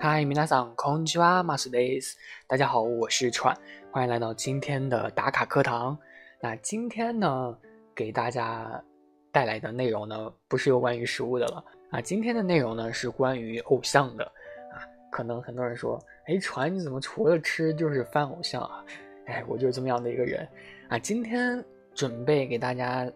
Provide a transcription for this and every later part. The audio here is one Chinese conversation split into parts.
嗨，皆さんこんにちは、マスです。大家好，我是川，欢迎来到今天的打卡课堂。那今天呢，给大家带来的内容呢，不是有关于食物的了啊。今天的内容呢，是关于偶像的啊。可能很多人说，哎，川你怎么除了吃就是翻偶像啊？哎，我就是这么样的一个人啊。今天准备给大家。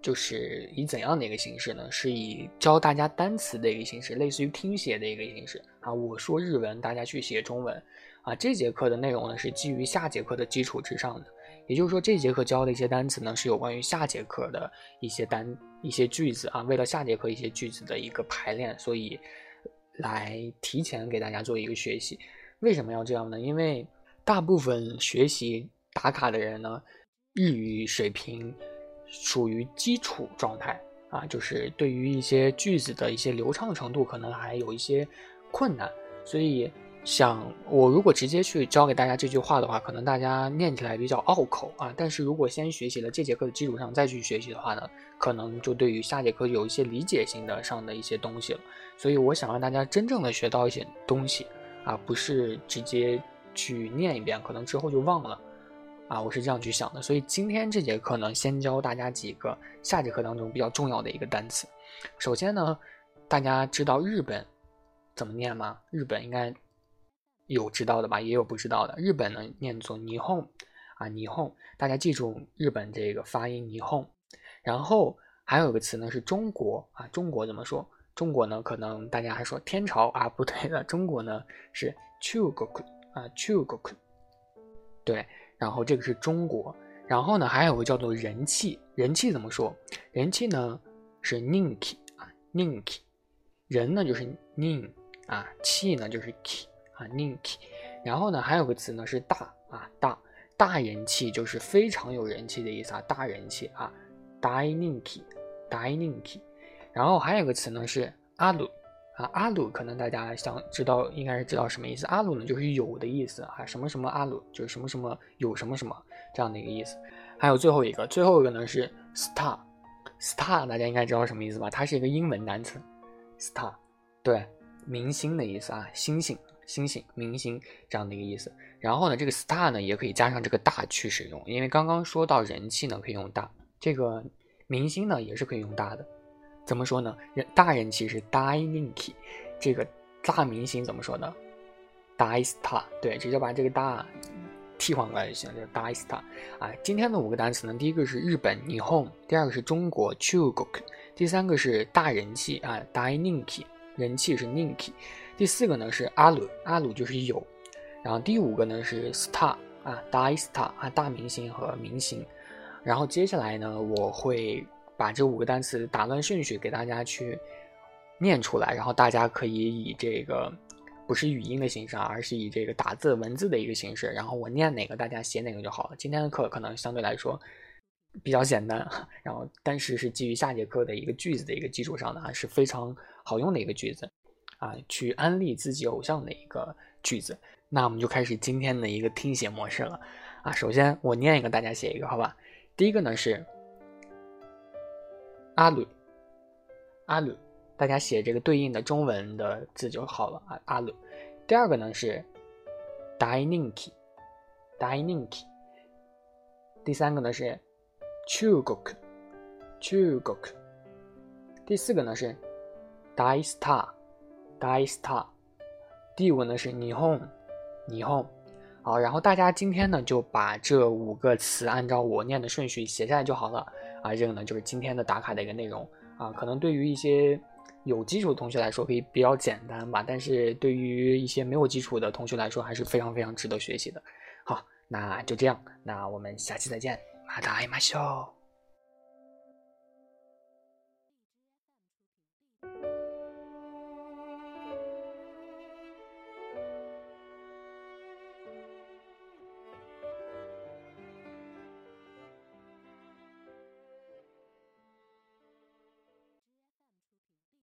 就是以怎样的一个形式呢？是以教大家单词的一个形式，类似于听写的一个形式 啊。我说日文，大家去写中文啊。这节课的内容呢是基于下节课的基础之上的，也就是说这节课教的一些单词呢是有关于下节课的一些单一些句子啊。为了下节课一些句子的一个排练，所以来提前给大家做一个学习。为什么要这样呢？因为大部分学习打卡的人呢，日语水平。属于基础状态啊，就是对于一些句子的一些流畅程度，可能还有一些困难。所以，想我如果直接去教给大家这句话的话，可能大家念起来比较拗口啊。但是如果先学习了这节课的基础上再去学习的话呢，可能就对于下节课有一些理解性的上的一些东西了。所以，我想让大家真正的学到一些东西啊，不是直接去念一遍，可能之后就忘了。啊，我是这样去想的，所以今天这节课呢，先教大家几个下节课当中比较重要的一个单词。首先呢，大家知道日本怎么念吗？日本应该有知道的吧，也有不知道的。日本呢念作霓虹啊，霓虹，大家记住日本这个发音霓虹。然后还有一个词呢是中国啊，中国怎么说？中国呢可能大家还说天朝啊，不对的，中国呢是 chugoku 啊，chugoku，对。然后这个是中国，然后呢还有个叫做人气，人气怎么说？人气呢是 ninki 啊，ninki，人呢就是 nin 啊，气呢就是 ki 啊，nink。然后呢还有个词呢是大啊，大大人气就是非常有人气的意思啊，大人气啊，大 ninki，大 ninki。然后还有个词呢是阿鲁。啊，阿鲁可能大家想知道，应该是知道什么意思。阿鲁呢，就是有的意思啊，什么什么阿鲁，就是什么什么有什么什么这样的一个意思。还有最后一个，最后一个呢是 star，star 大家应该知道什么意思吧？它是一个英文单词，star，对，明星的意思啊，星星，星星，明星这样的一个意思。然后呢，这个 star 呢也可以加上这个大去使用，因为刚刚说到人气呢可以用大，这个明星呢也是可以用大的。怎么说呢？人大人气是 dainiki，这个大明星怎么说呢？dai star，对，直接把这个大替换过来就行，了，叫 daista。啊，今天的五个单词呢，第一个是日本 nihon，第二个是中国 chugok，第三个是大人气啊 dainiki，人气是 Niki，第四个呢是阿鲁，阿鲁就是有，然后第五个呢是 star 啊，Da Star 啊大明星和明星，然后接下来呢我会。把这五个单词打乱顺序给大家去念出来，然后大家可以以这个不是语音的形式啊，而是以这个打字文字的一个形式，然后我念哪个大家写哪个就好了。今天的课可能相对来说比较简单，然后但是是基于下节课的一个句子的一个基础上的啊，是非常好用的一个句子啊，去安利自己偶像的一个句子。那我们就开始今天的一个听写模式了啊。首先我念一个，大家写一个，好吧？第一个呢是。阿鲁，阿鲁，大家写这个对应的中文的字就好了啊。阿鲁，第二个呢是 daininki，daininki。第三个呢是 chugok，chugok。第四个呢是 daista，daista。第五个呢是 nihon，nihon。好，然后大家今天呢就把这五个词按照我念的顺序写下来就好了。啊，这个呢就是今天的打卡的一个内容啊，可能对于一些有基础的同学来说可以比较简单吧，但是对于一些没有基础的同学来说还是非常非常值得学习的。好，那就这样，那我们下期再见，また会いましょう。